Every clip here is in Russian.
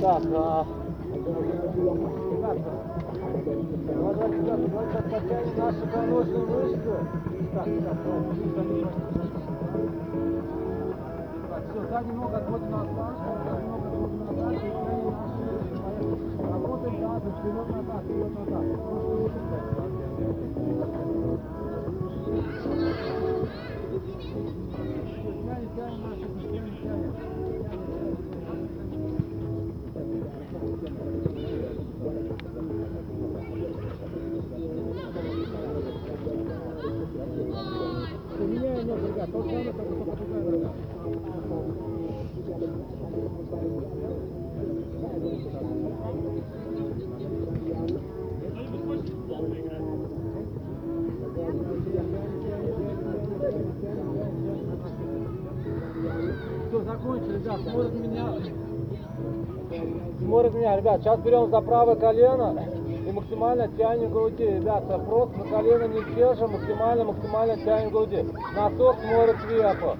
Так, а... Наши поножные мышцы. Так, так, Так, все, задний ногу отводим на планку, задний ногу отводим мышцы. Поехали. Работаем тазом, вперед назад, вперед назад. Просто руки ребят. Сейчас берем за правое колено и максимально тянем груди. Ребят, просто на колено не держим, максимально, максимально тянем груди. Носок смотрит сверху.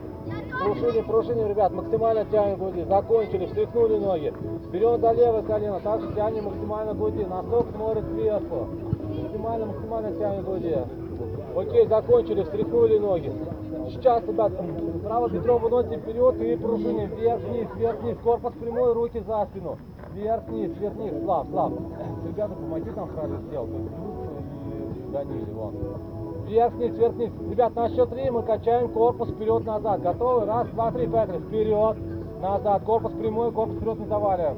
Пружиним, пружиним, ребят, максимально тянем груди. Закончили, встряхнули ноги. Берем за левое колено, также тянем максимально груди. Носок смотрит сверху. Максимально, максимально тянем груди. Окей, закончили, встряхнули ноги. Сейчас, ребят, правое бедро выносим вперед и пружиним. Вверх-вниз, вверх-вниз. Корпус прямой, руки за спину. Вверх-вниз, вверх-вниз. Слав, Слав. Ребята, помоги нам правильно сделать. И Даниле, вон. Вверх-вниз, вверх-вниз. Ребят, на счет три мы качаем корпус вперед-назад. Готовы? Раз, два, три, поехали. Вперед, назад. Корпус прямой, корпус вперед не заваливаем.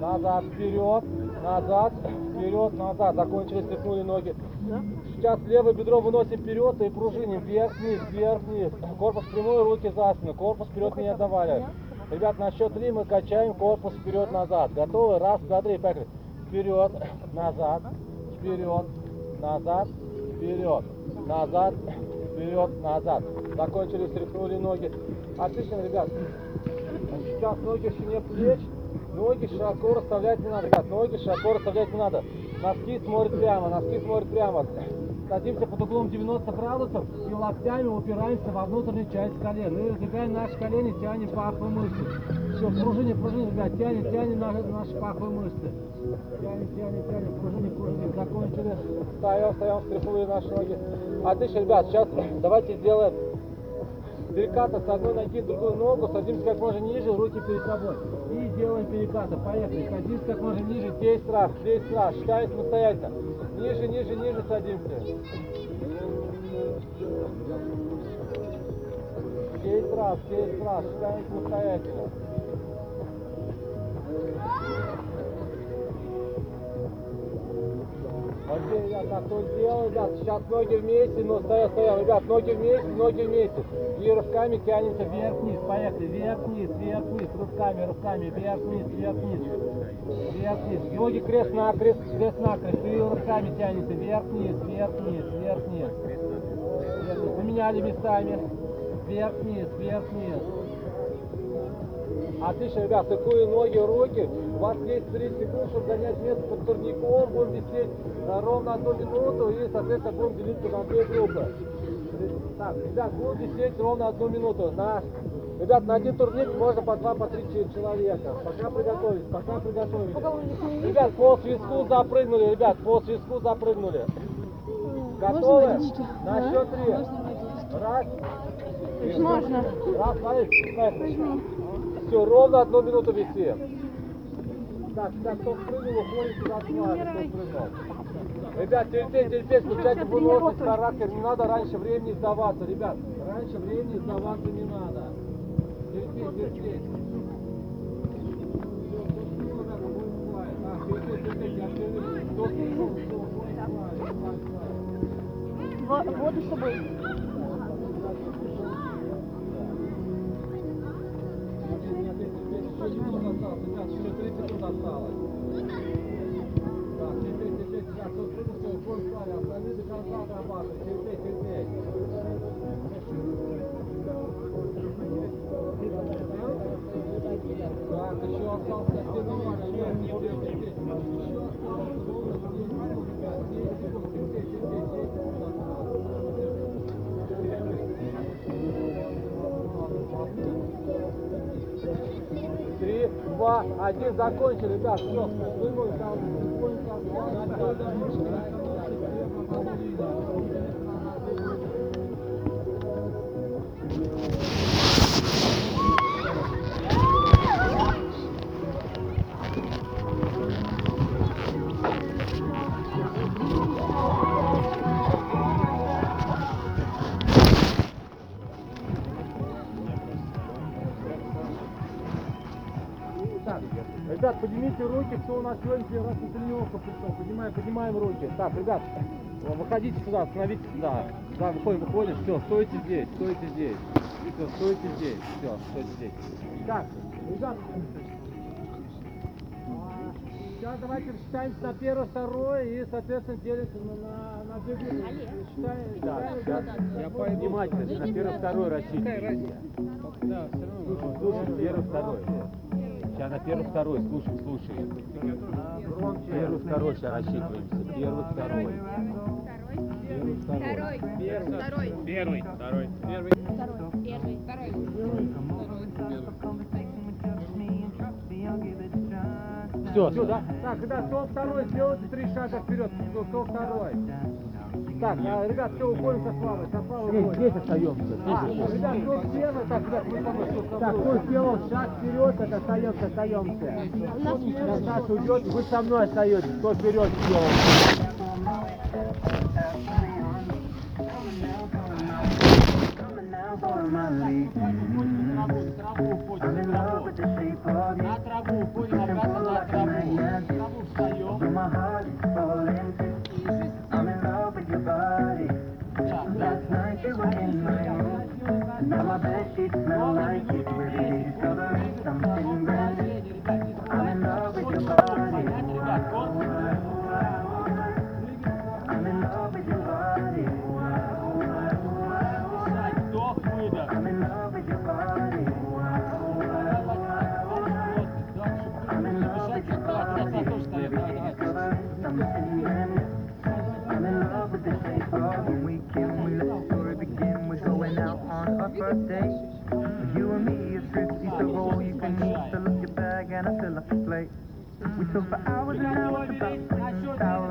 Назад, вперед, назад, вперед, назад. Закончили, стряхнули ноги. Сейчас левое бедро выносим вперед и пружиним. Вверх-вниз, вверх-вниз. Корпус прямой, руки за спину. Корпус вперед не заваливаем. Ребят, на счет три мы качаем корпус вперед-назад. Готовы? Раз, два, три, поехали. Вперед, назад, вперед, назад, вперед, назад, вперед, назад. Закончили, стряхнули ноги. Отлично, ребят. Сейчас ноги в ширине плеч. Ноги широко расставлять не надо, ребят. Ноги широко расставлять не надо. Носки смотрят прямо, носки смотрят прямо. Садимся под углом 90 градусов и локтями упираемся во внутреннюю часть колен. И раздвигаем наши колени, тянем паховые мышцы. Все, пружини, пружини, ребят, тянем, тянем на- наши паховые мышцы. Тянем, тянем, тянем, пружини, пружини. Закончили. Встаем, встаем, встряхнули наши ноги. Отлично, ребят, сейчас давайте сделаем переката с одной ноги в другую ногу, садимся как можно ниже, руки перед собой. И делаем перекаты. Поехали. Садимся как можно ниже, 10 раз, 10 раз. Считаем самостоятельно. Ниже, ниже, ниже садимся. 10 раз, 10 раз. Считаем самостоятельно. Окей, ребят, так кто сделал, ребят, сейчас ноги вместе, но стоя, стоя, ребят, ноги вместе, ноги вместе. И рывками тянемся вверх-вниз, поехали, вверх-вниз, вверх-вниз, рывками, рывками, вверх-вниз, вверх-вниз, вверх-вниз. Ноги крест-накрест, крест-накрест, и рывками тянемся, вверх-вниз, вверх-вниз. Вверх-вниз. Поменяли местами, вверх-вниз, вверх-вниз. Отлично, ребят, такую ноги, руки. У вас есть 30 секунд, чтобы занять место под турником. Будем висеть ровно одну минуту и, соответственно, будем делиться на две группы. Так, ребят, будем висеть ровно одну минуту. На, ребят, на один турник можно по два, по три че- человека. Пока приготовились, пока приготовились. Ребят, по свистку запрыгнули, ребят, по свистку запрыгнули. Готовы? На счет три. Раз. Можно. Раз, смотри. Все, ровно одну минуту висим. Так, так, кто спрыгнул, уходит сюда с вами, кто спрыгнул. Ребят, терпеть, терпеть, включайте выносливость, характер, не надо раньше времени сдаваться, ребят. Раньше времени сдаваться не надо. Терпеть, терпеть. Всё, кто спрыгнул, Еще минута осталось, ребят, еще 30 секунд два, один, закончили, ребят, все, вымой там, Так, кто у нас сегодня первый раз на тренировку пришел. Поднимаем, поднимаем руки. Так, ребят, выходите сюда, становитесь сюда. Да, выходим, выходим. Все, стойте здесь, стойте здесь. Все, стойте здесь. Все, стойте здесь. Так, ребят, сейчас давайте рассчитаемся на первое, второе и, соответственно, делимся на, на, на две группы. Считаем, да, сейчас я пойду. Внимательно, на первое, второе рассчитываем. Да, все равно. Слушай, первый, второй. Сейчас на первый, второй, слушай, слушай. Первый, второй, сейчас рассчитываемся. Первый, второй. Первый, второй. Второй. Первый, второй. Первый. Второй. Первый. Второй. Все, все, да? Так, ребят, кто второй, сделайте три шага вперед. Кто второй? Так, а, ребят, все, уходим со Славой. Со Славой здесь, здесь остаемся. А, ребят, кто первый, так, ребят, мы кто с Так, кто сделал шаг вперед, так остаемся, остаемся. Сейчас уйдет, вы со мной остаетесь. Кто вперед сделал? На траву, уходим обратно на траву. На траву встаем. We talk for hours and hours about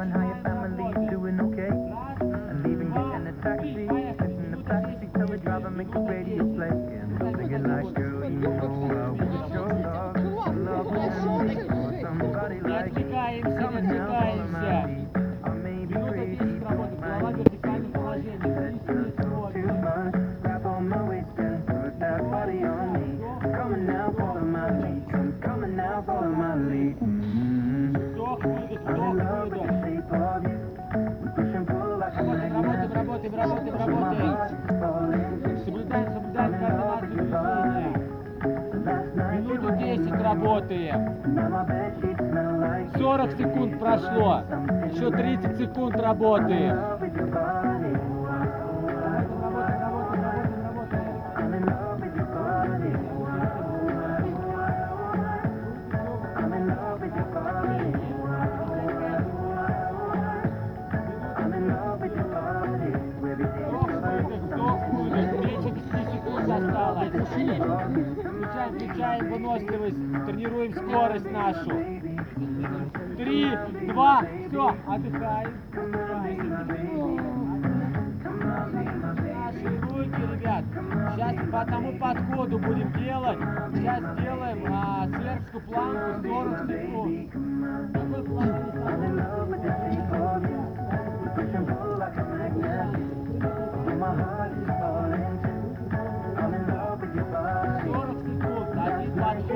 10 работаем. Now my bedsheets smell like 40 секунд прошло. Еще 30 секунд работаем. Включаем, выносливость. Тренируем скорость нашу. Три, два, все, отдыхаем. Наши руки, ребят. Сейчас по одному подходу будем делать. Сейчас делаем а, сербскую планку 40 секунд. Какой план?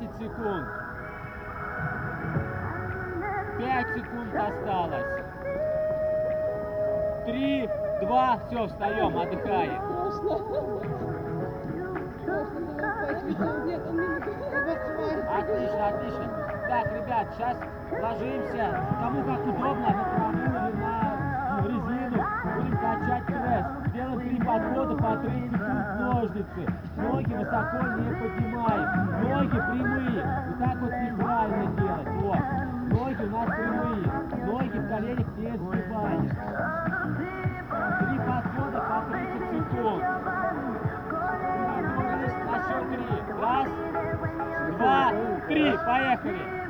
10 секунд. 5 секунд осталось. три, два, все, встаем, отдыхаем. Отлично, отлично. Так, ребят, сейчас ложимся. Кому как удобно, на траву или на резину. Будем качать пресс. Делаем три подхода по 30 секунд ножницы. Ноги высоко не поднимаем. Ноги прямые. Вот так вот неправильно делать. Вот. Ноги у нас прямые. Ноги в коленях не сгибаем. Три подхода по 30 секунд. На счет три. Раз, два, три. Поехали.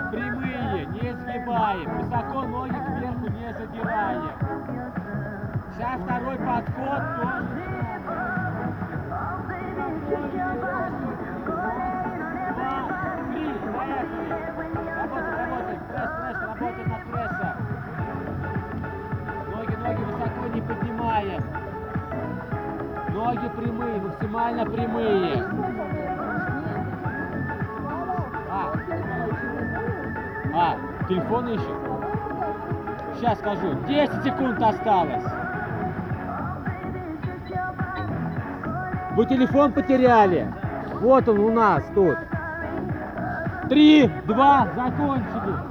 Ребят, прямые, не сгибаем. Высоко ноги кверху не задираем. Сейчас второй подход тоже. Поднимаем. Ноги прямые, максимально прямые. А, телефон ищет? Сейчас скажу. 10 секунд осталось. Вы телефон потеряли. Вот он у нас тут. Три, два, закончили.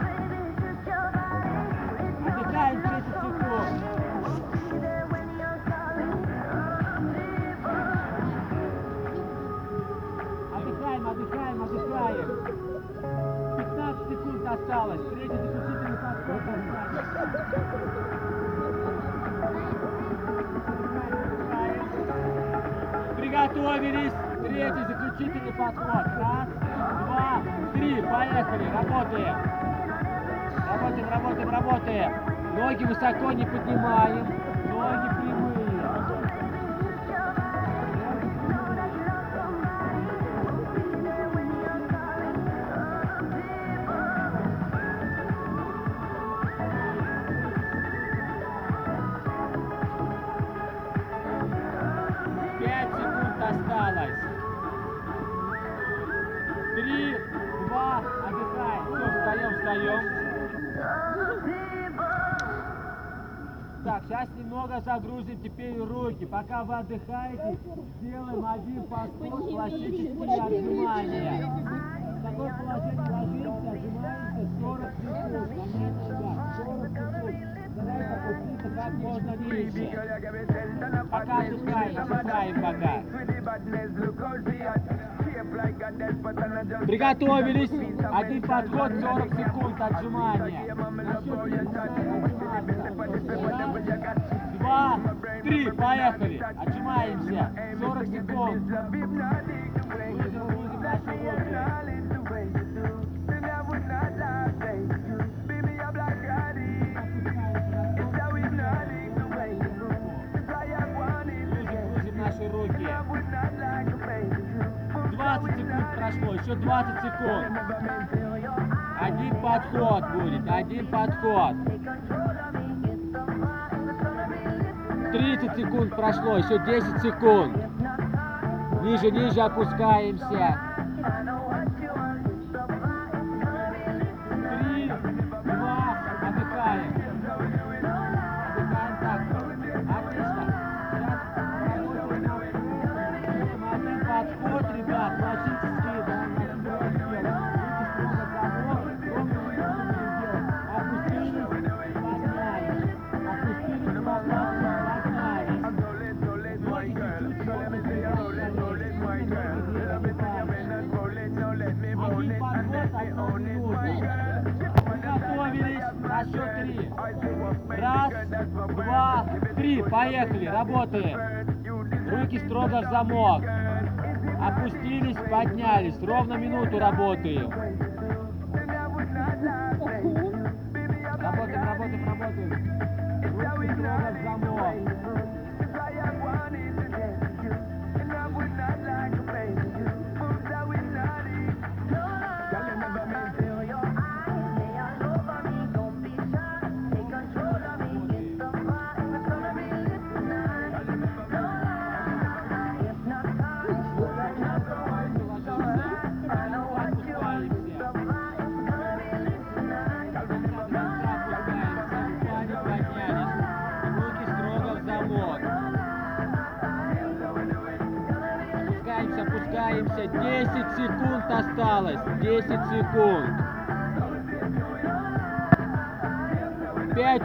Приготовились. Третий заключительный подход. Раз, два, три. Поехали. Работаем. Работаем, работаем, работаем. Ноги высоко не поднимаем. Ноги Так, сейчас немного загрузим теперь руки. Пока вы отдыхаете, сделаем один подход классические отжимания. В такое положение ложимся, отжимаемся 40 секунд. Понятно, ребят? 40 секунд. Стараемся опуститься как можно ниже. Пока отдыхаем, отдыхаем пока. Приготовились. Один подход, 40 секунд отжимания. Два, три, поехали. Отжимаемся. 40 секунд. 20 секунд прошло, еще 20 секунд. Один подход будет, один подход. 30 секунд прошло, еще 10 секунд. Ниже, ниже опускаемся. Поехали. Работаем. Руки строго в замок. Опустились, поднялись. Ровно минуту работаем.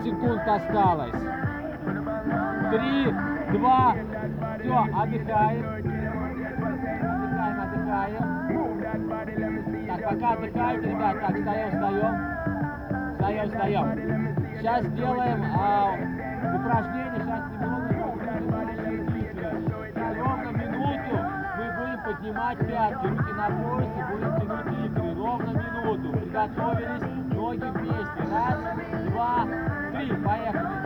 Секунд осталось. 3, 2, все, отдыхаем. Отдыхаем, отдыхаем. Так, пока отдыхаете, ребят, так, встаем, встаем. Встаем, встаем. Сейчас сделаем а, упражнение, сейчас немного. Ровно минуту мы будем поднимать пятки, руки на поясе, будем тянуть икры. Ровно минуту. Приготовились, ноги вместе. Раз, два, три, поехали.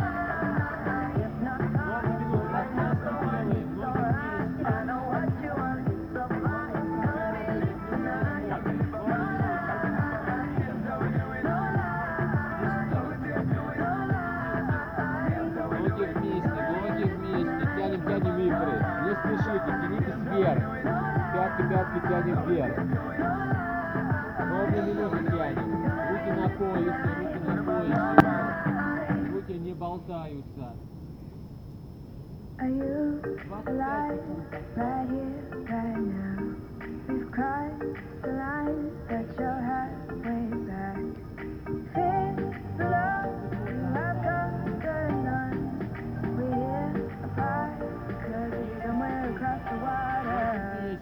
Ноги вместе. Ноги вместе, тянем, тянем икры. Не спешите, тянитесь вверх. Пятки, пятки тянем вверх. Ровно минуту тянем. Руки на поясе, руки на поясе. Болтаются. Are you alive right here, right now? We've crossed the line that you're halfway back. Fear the love you have conquered none. We're here apart, cause we're somewhere across the water.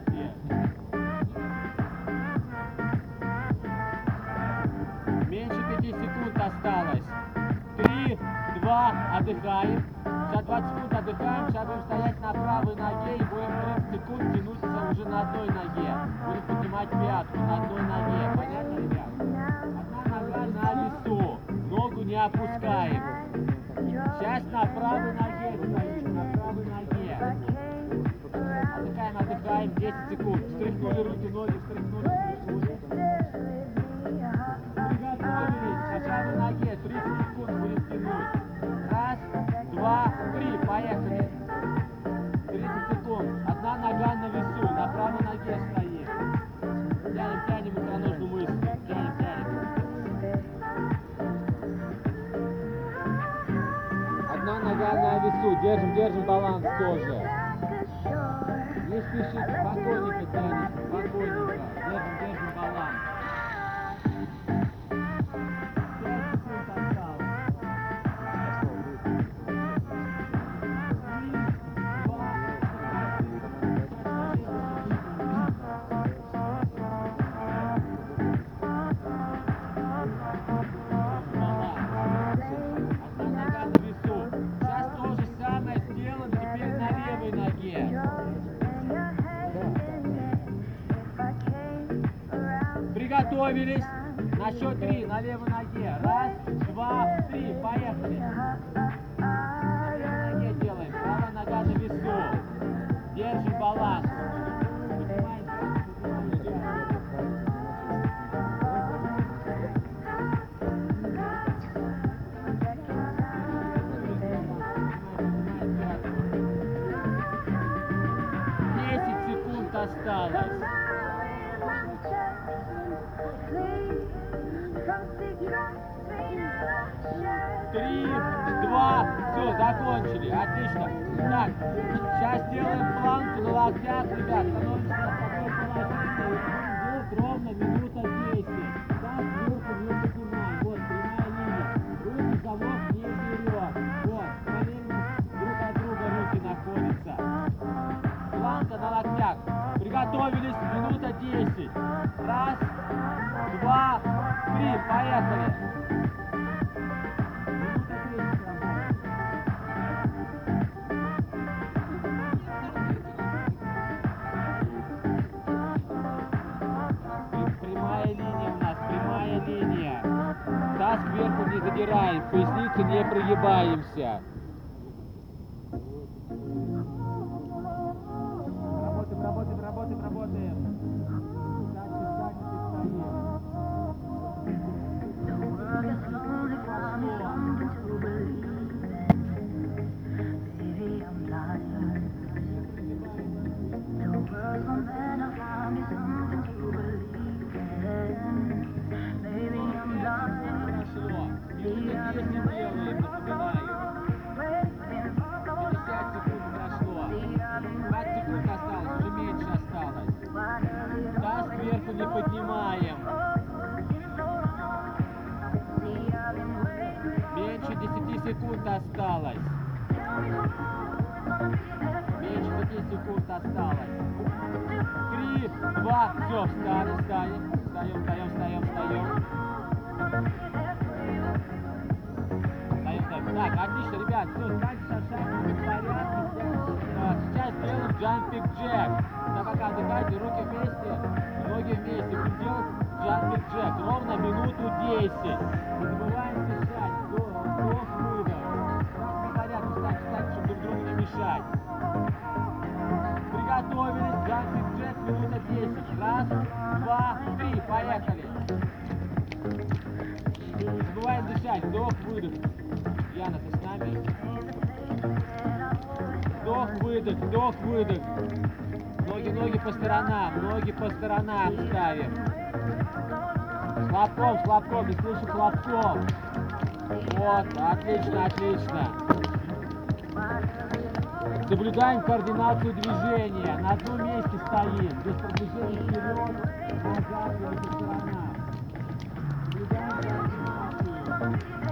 Меньше пяти секунд осталось. Два, отдыхаем. Сейчас 20 секунд отдыхаем. Сейчас будем стоять на правой ноге и будем 30 секунд тянуться уже на одной ноге. Будем поднимать пятку на одной ноге. Понятно, ребят? Одна нога на весу. Ногу не опускаем. Сейчас на правой ноге стоишь, на правой ноге. Отдыхаем, отдыхаем, 10 секунд. Встряхнули руки, ноги, встряхнули. Держим, держим баланс тоже. Не спешите, спокойненько тянем, спокойненько. Держим, держим баланс. Ребят. Будем делать ровно минута 10. Так, сверху не поднимаем. Вот, прямая линия. Руки замок не берем. Вот, параллельно друг от друга руки находятся. Планка на локтях. Приготовились, минута 10. Раз, два, три, поехали. Кверху не задираем, в пояснице не прогибаемся. Так, отлично, ребят, все, станьте шагами в порядке. А, Сейчас делаем jumping jack. Так пока отдыхайте, руки вместе, ноги вместе. Будем делать jumping jack. Ровно минуту 10. Не забываем дышать. Вдох, вдох, выдох. Так по порядку встать, встать, чтобы друг другу не мешать. Приготовились. Jumping jack, минута 10. Раз, два, три. Поехали. Не забываем дышать. Вдох, выдох. Яна, ты с нами? Вдох, выдох, вдох, выдох. Ноги, ноги по сторонам, ноги по сторонам ставим. Хлопком, хлопком, не слышу хлопком. Вот, отлично, отлично. Соблюдаем координацию движения. На одном месте стоим, без продвижения вперед, назад или по сторонам. Соблюдаем координацию.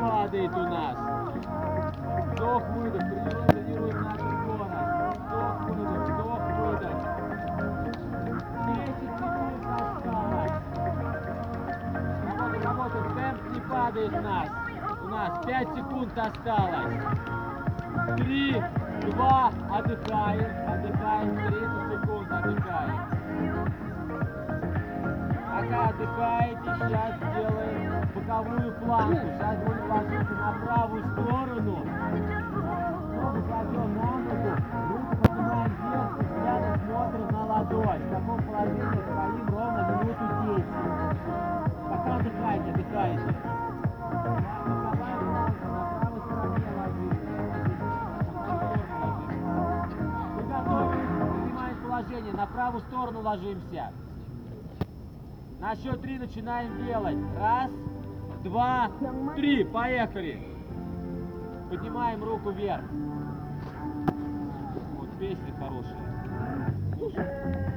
Падает у нас. Вдох, выдох, тренируем, тренируем нашу скорость. Вдох, выдох, вдох, выдох. 10 секунд осталось. Работаем, работаем, темп не падает у нас. У нас 5 секунд осталось. Три, два, отдыхаем, отдыхаем, 30 секунд отдыхаем. Пока отдыхаете, сейчас боковую планку. Сейчас будем ложиться на правую сторону. Кладем на ногу, руку поднимаем вверх, и взглядом смотрим на ладонь. В таком положении стоим ровно минуту 10. Пока. Приготовились, принимаем положение, на правую сторону ложимся. На счет три начинаем делать. Раз, два, три. Поехали. Поднимаем руку вверх. Вот песня хорошая. Взглядом,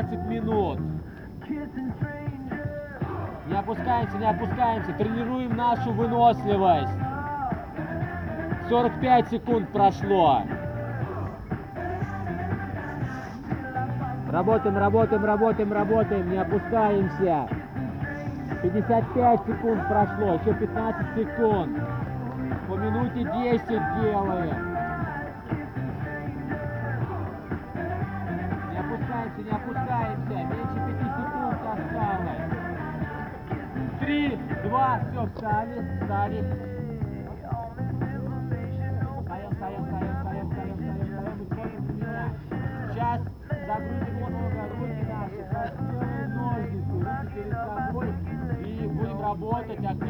15 минут. Не опускаемся, не опускаемся. Тренируем нашу выносливость. 45 секунд прошло. Работаем, работаем, работаем, работаем. Не опускаемся. 55 секунд прошло. Еще 15 секунд. По минуте 10 делаем. Все, встали, встали. Встаем, встаем, встаем, встаем, встаем, встаем, встаем, на меня. Сейчас загрузим много руки наши, прострелим ножницы, руки перед собой и будем работать активно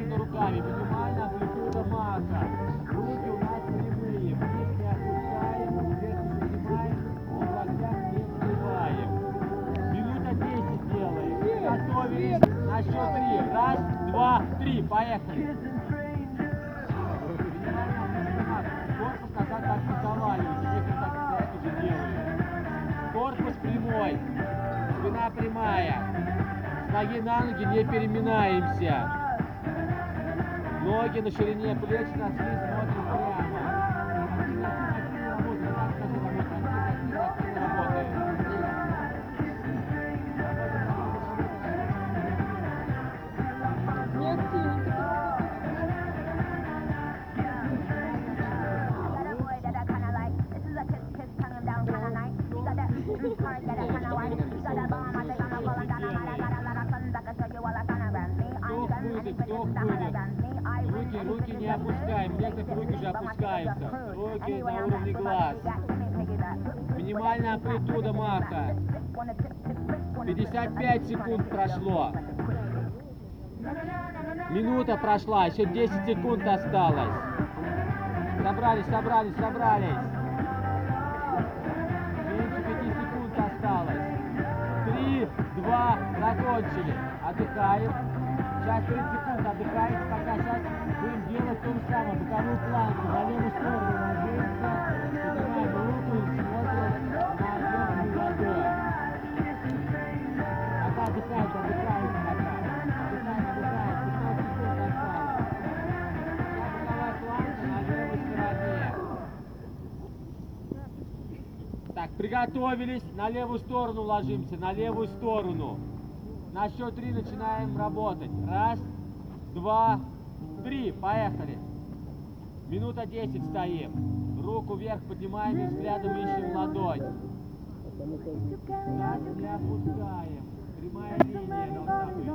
на ноги не переминаемся. Ноги на ширине плеч, на crude. на уровне глаз. Минимальная амплитуда маха. 55 секунд прошло. Минута прошла, еще 10 секунд осталось. Собрались, собрались, собрались. Меньше 5 секунд осталось. 3, 2, закончили. Отдыхаем. Сейчас 30 секунд отдыхаете, пока сейчас будем делать то же самое. Боковую планку на левую сторону ложимся. Поднимаем руку и смотрим на верхнюю ладонь. Пока отдыхаете, отдыхаете пока. Отдыхаем, отдыхаем. 15 секунд осталось. Сейчас боковая планка на левой стороне. Так, приготовились. На левую сторону ложимся, на левую сторону. На счет три начинаем работать. Раз, два, три. Поехали. Минута 10 стоим. Руку вверх поднимаем и взглядом ищем ладонь. Нас не опускаем. Прямая линия должна быть.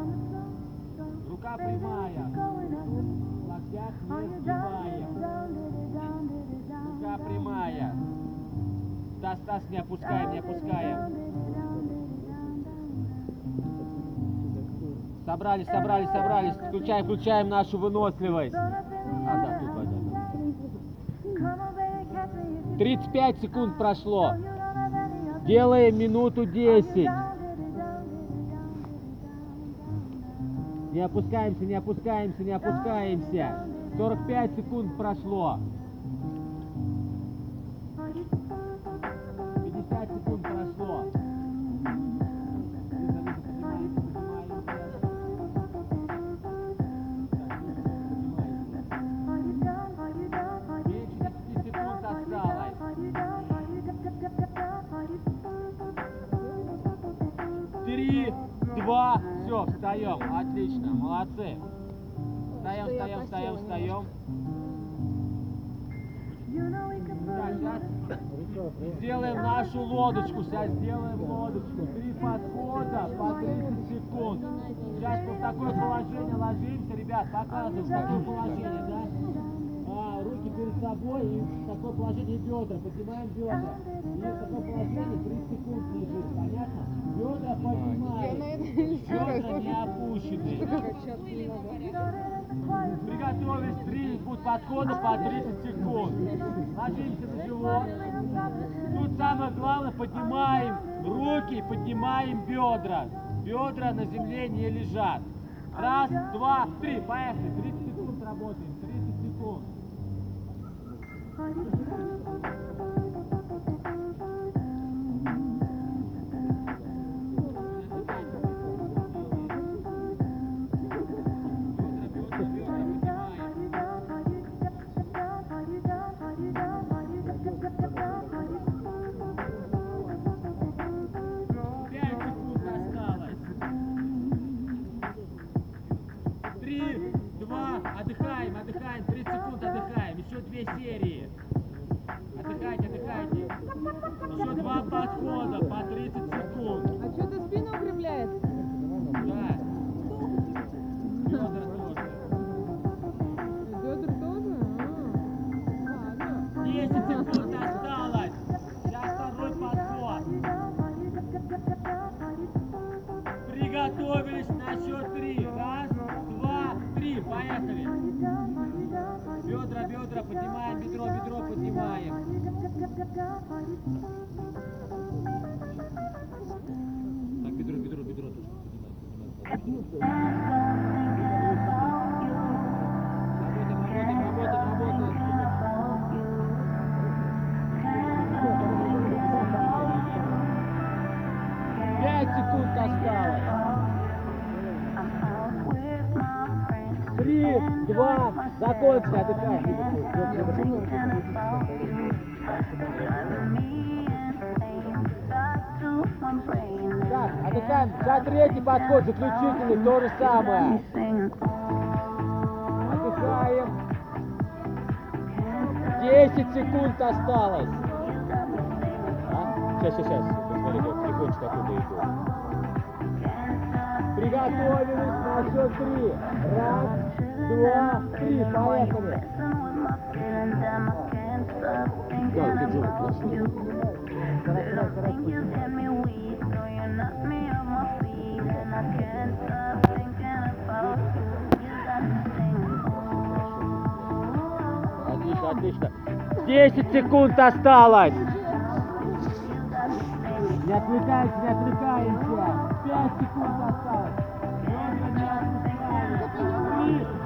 Рука прямая. Локтях не сгибаем. Рука прямая. Стас, не опускаем, не опускаем. Собрались, собрались, собрались. Включаем, включаем нашу выносливость. А, да, тут вода. 35 секунд прошло. Делаем минуту 10. Не опускаемся, не опускаемся, не опускаемся. 45 секунд прошло. Встаем. Отлично, молодцы. Встаем, встаем, встаем, встаем. Сейчас сделаем нашу лодочку. Сейчас сделаем лодочку. Три подхода по 30 секунд. Сейчас вот в такое положение ложимся, ребят, показываем, в такое положение, да? А, руки перед собой и такое положение бедра. Поднимаем бедра. И такое положение 30 секунд лежит, Бедра поднимаем. Бедра не опущены. Приготовились, будут подхода по 30 секунд. Ложимся на живот. Тут самое главное, поднимаем руки, поднимаем бедра. Бедра на земле не лежат. Раз, два, три, поехали. 30 секунд работаем, 30 секунд. Две серии. Отдыхайте, отдыхайте. Еще два подхода по 30 секунд. бедра, поднимаем бедро, бедро поднимаем. Так, бедро, бедро, бедро тоже поднимаем. Работаем, работаем, работаем, работаем. Осталось. Три, два, закончи, отдыхаем. Так, отдыхаем. Сейчас третий подход, заключительный, то же самое. Отдыхаем. 10 секунд осталось. А? Сейчас, сейчас, сейчас. Посмотри, как тихонечко оттуда иду. Приготовились на счет три. Раз, два, три. Поехали. Отлично, отлично. 10 секунд осталось. Не отвлекайся, не отвлекаемся. 5 секунд осталось. Не отпускаем.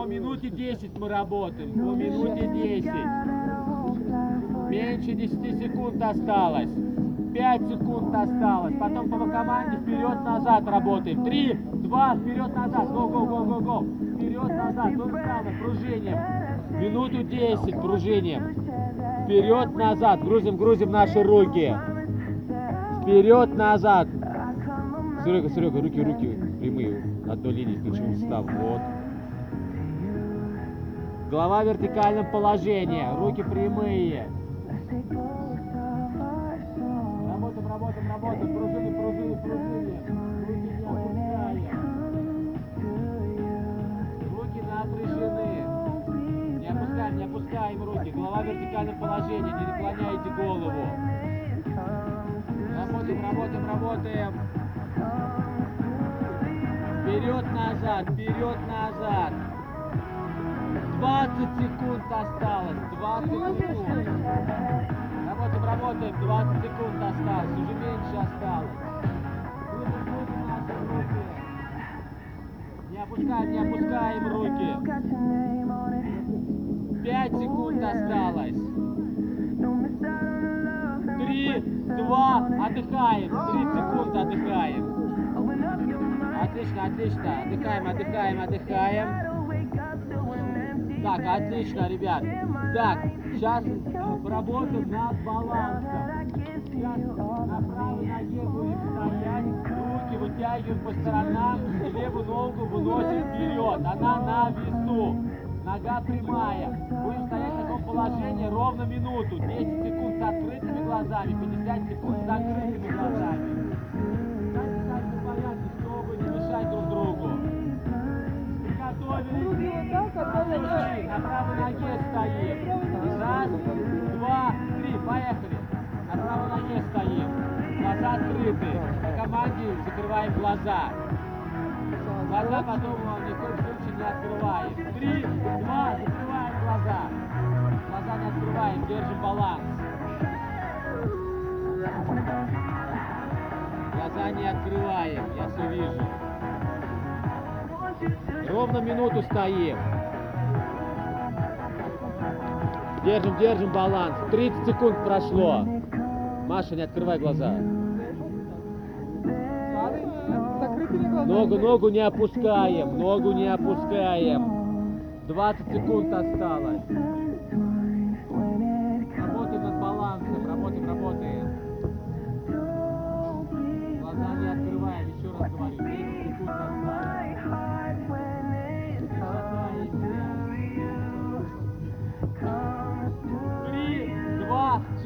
По минуте 10 мы работаем. По минуте 10. Меньше 10 секунд осталось. 5 секунд осталось. Потом по команде вперед-назад работаем. 3, 2, вперед-назад. Го, го, го, го, го. Вперед-назад. То же самое. Пружиним. Минуту 10 пружиним. Вперед-назад. Грузим, грузим наши руки. Вперед-назад. Серега, Серега, руки, руки прямые. Одной линии с плечевым суставом. Вот. Голова в вертикальном положении. Руки прямые. Работаем, работаем, работаем. Пружины, пружины, пружины. Руки не опускаем. Руки напряжены. Не опускаем, не опускаем руки. Голова в вертикальном положении. Не наклоняйте голову. Работаем, работаем, работаем. Вперед-назад, вперед-назад. 20 секунд осталось. 20 секунд. Работаем, работаем. 20 секунд осталось. Уже меньше осталось. Не опускаем, не опускаем руки. 5 секунд осталось. Три, два, отдыхаем. 30 секунд отдыхаем. Отлично, отлично. Отдыхаем, отдыхаем, отдыхаем. Отлично, ребят. Так, сейчас поработаем над балансом. Сейчас на правой ноге будем стоять, руки вытягиваем по сторонам, и левую ногу выносим вперед. Она на весу. Нога прямая. Будем стоять в таком положении ровно минуту. 10 секунд с открытыми глазами, 50 секунд с закрытыми глазами. А правой ноге стоим. Раз, два, три, поехали. На правой ноге стоим. Глаза открыты. По команде закрываем глаза. Глаза потом ни в коем случае не открываем. Три, два, закрываем глаза. Глаза не открываем, держим баланс. Глаза не открываем, я все вижу. Ровно минуту стоим. Держим, держим баланс. 30 секунд прошло. Маша, не открывай глаза. Ногу, ногу не опускаем, ногу не опускаем. 20 секунд осталось.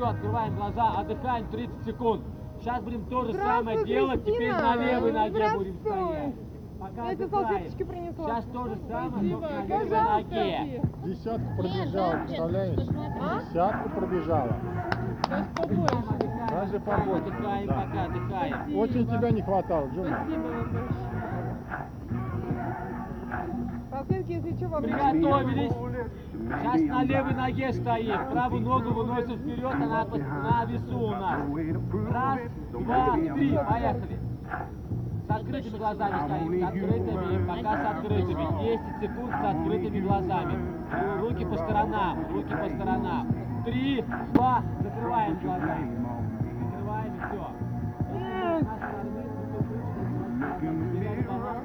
Все, открываем глаза, отдыхаем 30 секунд. Сейчас будем то же самое делать, теперь на левой ноге будем стоять. Пока Я тебе отдыхаем. салфеточки принесла. Сейчас то же самое, Спасибо. только на левой ноге. Десятку пробежала, представляешь? А? Десятку пробежала. Даже побольше. Отдыхаем, Да. пока отдыхаем. Очень тебя не хватало, Джума. Спасибо вам большое. Сосенки, если что, вам Приготовились. Сейчас на левой ноге стоим. Правую ногу выносим вперед, она на весу у нас. Раз, два, три. Поехали. С открытыми глазами стоим. С открытыми, пока с открытыми. 10 секунд с открытыми глазами. Руки по сторонам, руки по сторонам. Три, два, закрываем глаза. Закрываем и все. Потеряли баланс.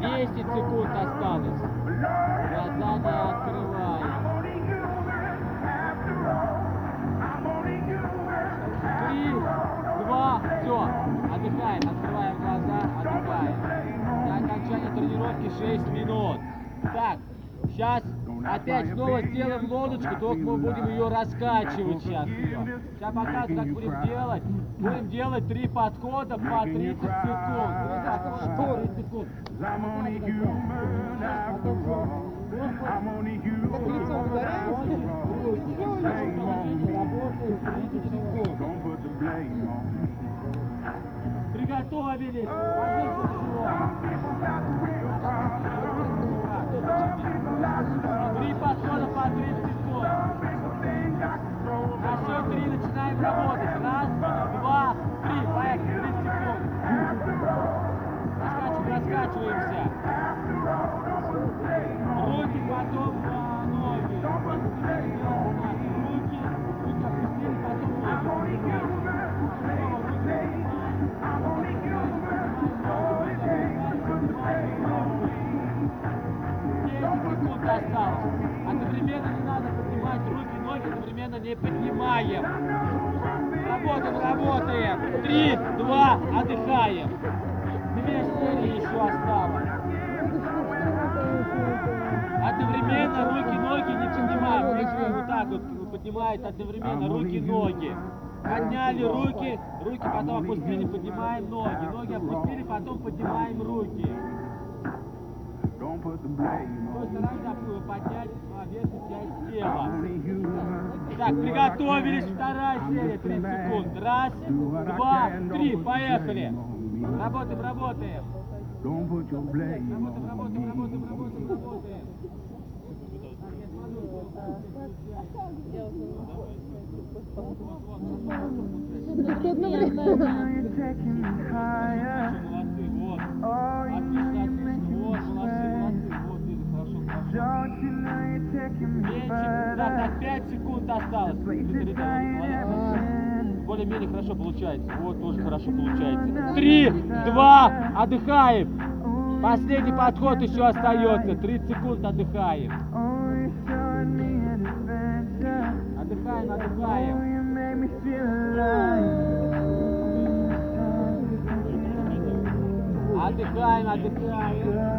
10 секунд осталось. Глаза не открывай. Три, два, все. Отдыхаем, открываем глаза, отдыхаем. До окончания тренировки 6 минут. Так, сейчас опять снова сделаем лодочку, только мы будем ее раскачивать сейчас. Сейчас покажу, как будем делать. Будем делать три подхода по 30 секунд. По 30 секунд. как лицом ударяемся. Приготовились. Три подхода по 30 секунд. На счет три начинаем работать. Раз, два, три. Поехали. 30 секунд. Раскачиваем, раскачиваемся. Руки потом на ноги. Секунд осталось. Одновременно не надо поднимать руки, ноги, одновременно не поднимаем. Работаем, работаем. Три, два, отдыхаем. Две серии еще осталось. Одновременно руки, ноги не поднимаем. Видите, Вот так вот поднимает одновременно руки, ноги. Подняли руки, руки потом опустили, поднимаем ноги. Ноги опустили, потом поднимаем руки. Поднять а, верхнюю часть тела. Так, приготовились, вторая серия, 30 секунд. Раз, два, три, поехали. Работаем, работаем. Работаем, работаем, работаем, работаем, работаем. Молодцы, вот. Отлично, отлично, Меньше, да, так, 5 секунд осталось. Более-менее хорошо получается. Вот, тоже хорошо получается. Три, два, отдыхаем. Последний подход еще остается. 30 секунд отдыхаем. Отдыхаем, отдыхаем. Отдыхаем, отдыхаем.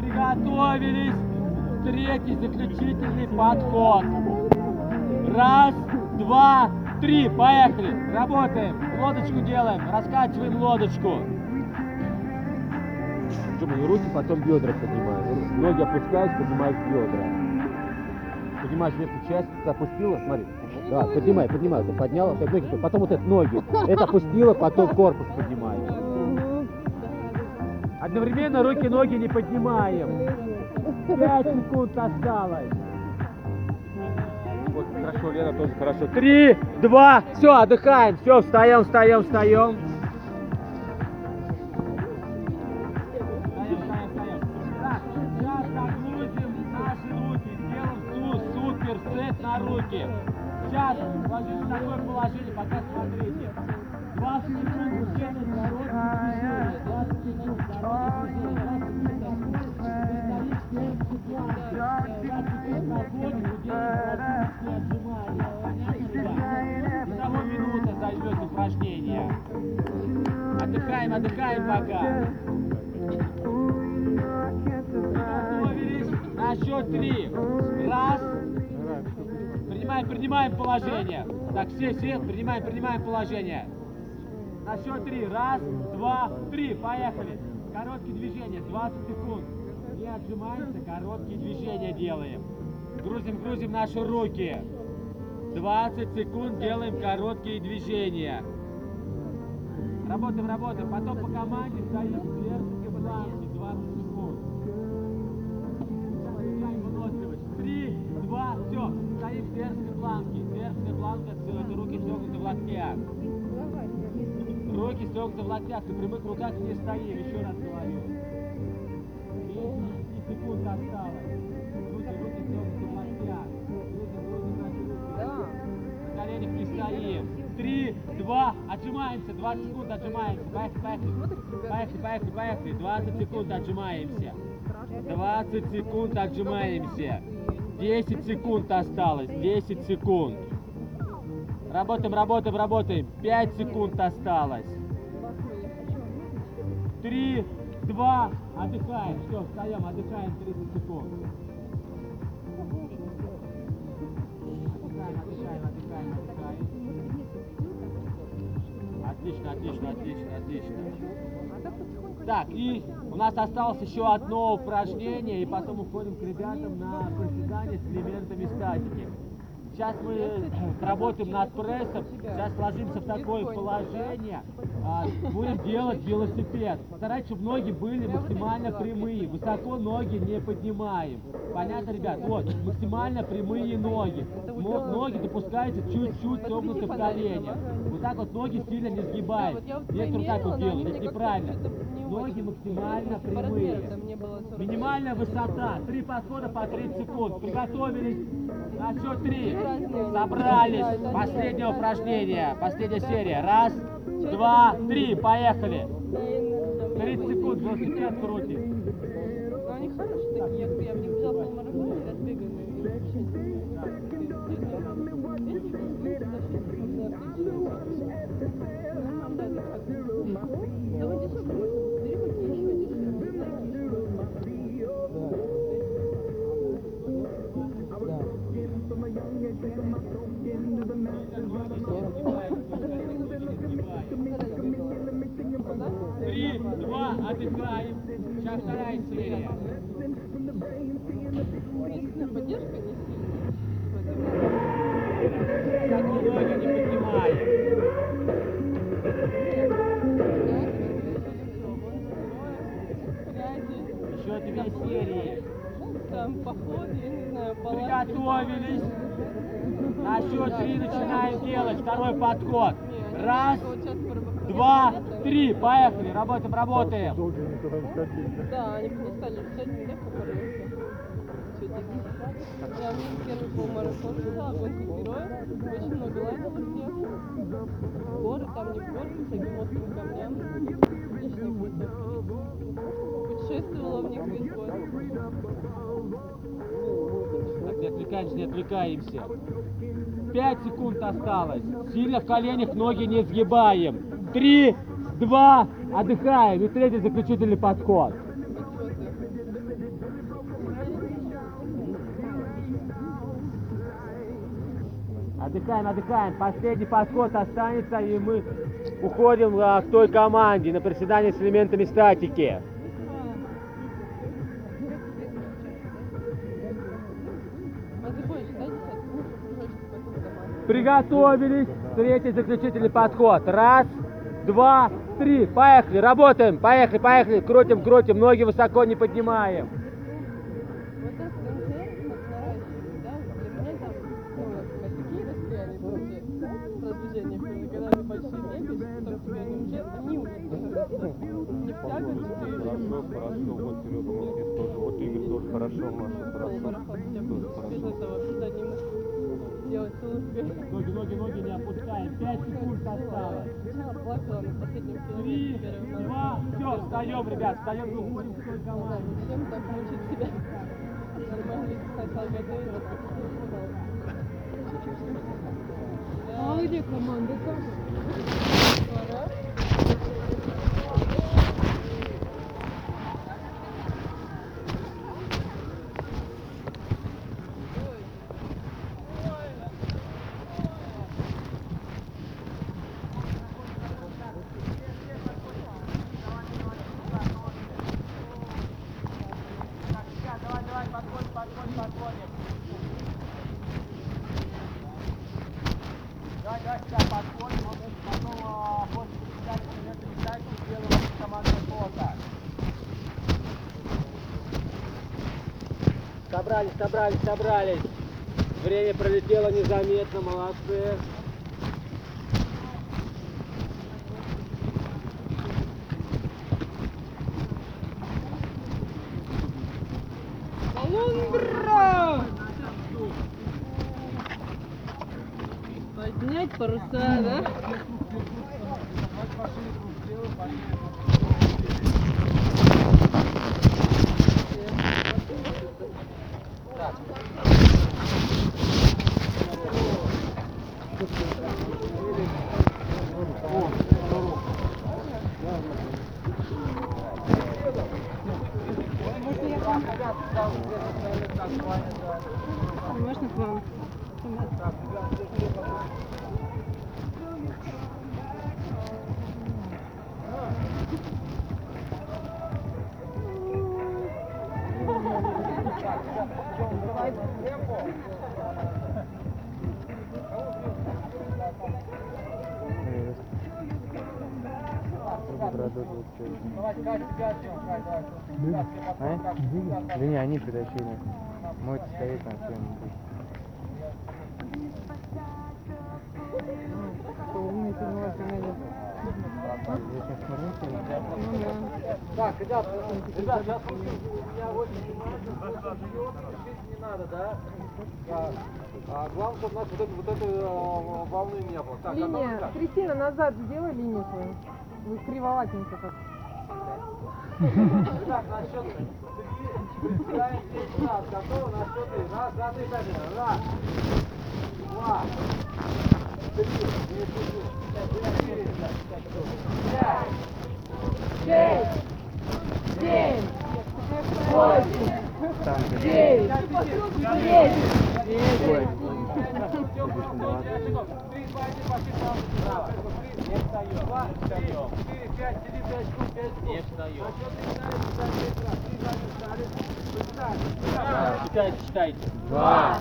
Приготовились. Третий заключительный подход. Раз, два, три. Поехали. Работаем. Лодочку делаем. Раскачиваем лодочку. Джума, и руки, потом бедра поднимаешь. Ноги опускаешь, поднимаешь бедра. Поднимаешь верхнюю часть, ты опустила, смотри. Да, поднимай, поднимай, ты подняла, так ноги, потом вот это ноги. Это опустила, потом корпус поднимаешь. Одновременно руки, ноги не поднимаем. Пять секунд осталось. Вот, хорошо, Лена тоже хорошо. Три, два, все, отдыхаем, все, встаем, встаем, встаем. Сейчас нагрузим наши руки, сделаем су- супер сет на руки. Сейчас ложитесь в такое положение, пока смотрите. 20 секунд движения, короткие движения, 20 секунд, короткие движения, 20 секунд, 20 секунд находим, удерживаем практически отжимания. Понятно, ребят? Итого минута займет упражнение. Отдыхаем, отдыхаем пока. На счет три. Раз. Принимаем, принимаем положение. Так, все, все, принимаем, принимаем положение. На счет три. Раз, два, три. Поехали. Короткие движения, 20 секунд. Не отжимаемся, короткие движения делаем. Грузим, грузим наши руки. 20 секунд делаем короткие движения. Работаем, работаем. Потом по команде стоим вверх и планки 20 секунд. Три, два, все. Стоим в сверхской планке. Сверхская планка, руки согнуты в локтях. Руки согнуты в локтях. На прямых руках не стоим. Еще раз говорю. 10 секунд осталось. Руки, руки согнуты в локтях. Грузим, грузим наши руки. На коленях не стоим. Три, два, отжимаемся. 20 секунд отжимаемся. Поехали, поехали. Поехали, поехали, поехали. 20 секунд отжимаемся. 20 секунд отжимаемся. 10 секунд осталось. 10 секунд. Работаем, работаем, работаем. 5 секунд осталось. 3, 2, отдыхаем. Все, встаем, отдыхаем 30 секунд. Отлично, отлично, отлично, отлично. Так, и у нас осталось еще одно упражнение, и потом уходим к ребятам на приседания с элементами статики. Сейчас мы э, работаем над прессом, сейчас ложимся в такое положение, а, будем делать велосипед. Старайтесь, чтобы ноги были максимально прямые, высоко ноги не поднимаем. Понятно, ребят? Вот, максимально прямые ноги. Ноги допускаются чуть-чуть согнуты в коленях. Вот так вот ноги сильно не сгибаем. Некоторые так вот делают, это неправильно. Ноги максимально прямые. Минимальная высота. Три подхода по 30 секунд. Приготовились. На счет три. Собрались. Последнее упражнение. Последняя серия. Раз, два, три. Поехали. 30 секунд. Велосипед крутим. Но они хорошие такие, я, в них взял полмарафона, Сейчас вторая серия. Единственная поддержка не Высоко ноги не поднимаем. сильная. Еще две серии. Там поход, я не знаю, палатки. Приготовились. На счет три начинаем делать. Второй подход. Раз, два, три. Поехали. Работаем, работаем. Да, они не стали писать, не так попарился. Я в первый полмарафон бежала, гонку героя, очень много лайков сделала. Горы, там не горы, всяким острым камням. Отличные. Путешествовала в них весь год. Так, не отвлекаемся, не отвлекаемся. Пять секунд осталось. Сильно в коленях ноги не сгибаем. Три, два, отдыхаем. И третий заключительный подход. Отдыхаем, отдыхаем. Последний подход останется, и мы уходим а, к той команде на приседание с элементами статики. Приготовились. Третий заключительный подход. Раз, два, три. Поехали. Работаем. Поехали, поехали. Крутим, крутим. Ноги высоко не поднимаем. Вот ну, Хорошо, хорошо. Тоже. Игорь тоже хорошо, Маша, хорошо. марафон, тебе без этого задней мышцы делать целых Ноги, ноги, ноги не опускаем. Пять секунд осталось. Сначала плакала на последнем Три, километре первого два, все, встаем, ребят, встаем, выходим с той Да, команды. зачем так мучить себя? Нормально сначала готовилась, как А где команда? Давай, давай сюда подходим, вот потом а, после председателя момента ресайкл сделаем командное фото. Собрались, собрались, собрались. Время пролетело незаметно, молодцы. Поднять паруса, да? Можно к вам? Давай. Ребят, как всегда. Да не, они притащили. Мой стоит там всем. Так, ребят, ребят, сейчас у меня очень спешить не надо, да? Да. А, главное, чтобы у нас вот, этой- вот этой волны не было. Так, Линия. Кристина, назад сделай линию свою. Вы кривоватенько как. Ребят, на счет три. Представляем 10 раз. Готовы? На счет три. Раз, два, три, пять. Раз, два, три, четыре, пять, шесть, семь, восемь, девять, десять. Три, два, один, пошли сразу. Не встаем. Два, встаем. Четыре, пять, сидим, пять секунд, пять секунд. Не встаем. На счет три встали, встали, пять раз. Три, два, один, встали. Встали. Считайте, считайте. Два.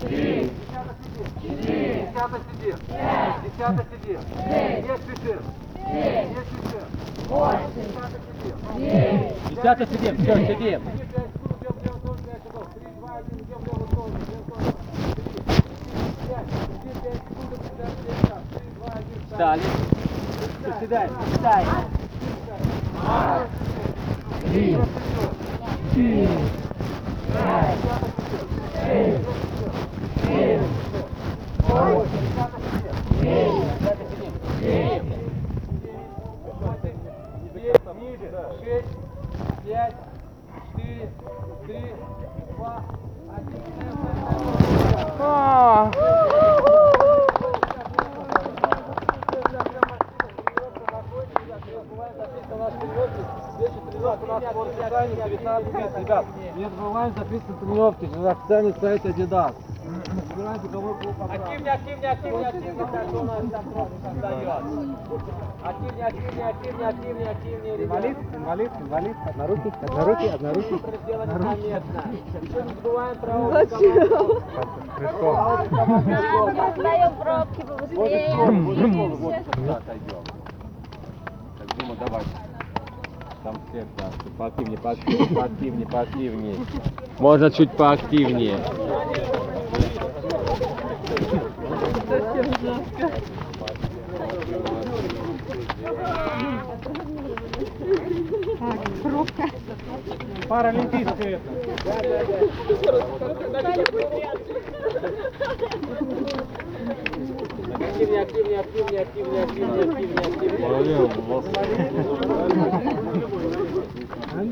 Три. Десяток сидим. Четыре. Десяток сидим. Пять. Десяток сидим. Шесть. Не спешим. Семь. Не спешим. Восемь. Десяток сидим. Девять. Десяток сидим. Все, сидим. Три, два, один, идем в левую сторону. Три, пять, один, пять секунд, приседаем, пять раз. Три, два, приседаем. Три, четыре, пять, шесть, семь, восемь, девять, девять, ниже, шесть, пять, четыре, три, два, один. Ребят, не забываем записывать тренировки на официальный сайт Adidas. Активнее, активнее, активнее, активнее, как у нас создает. Активнее, активнее, активнее, активнее, активнее, ребят. Инвалид, инвалид, инвалид. Однорукий, однорукий, однорукий. Сделать незаметно. Еще не забываем про общий Крючком. Достаем пробки побыстрее. Так, Дима, давай. Там свет, да. Поактивнее, поактивнее, поактивнее, поактивнее. Можно чуть поактивнее. Паралимпийское это. Активнее, активнее, активнее, активнее, активнее, активнее.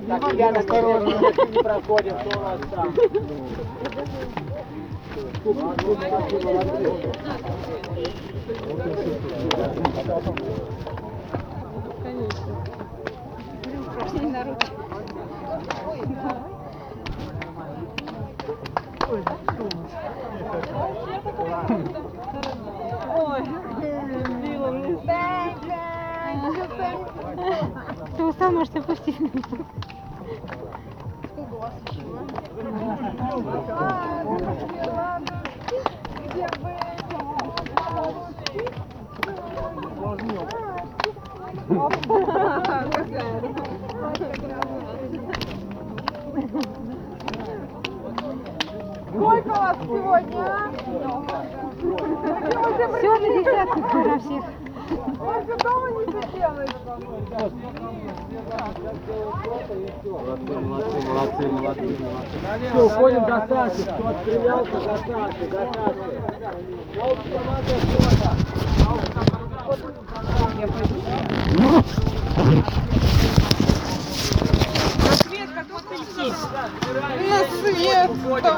Так, я осторожно, не проходим, что у нас там? Ты устал, можешь опустить. Сколько вас сегодня? а? Все на десятку пора всех. Больше дома не сиделось. Молодцы, молодцы, молодцы, молодцы. Все, уходим до старших. Кто отстрелялся, до старших, до старших. На общекомандное фото. На свет!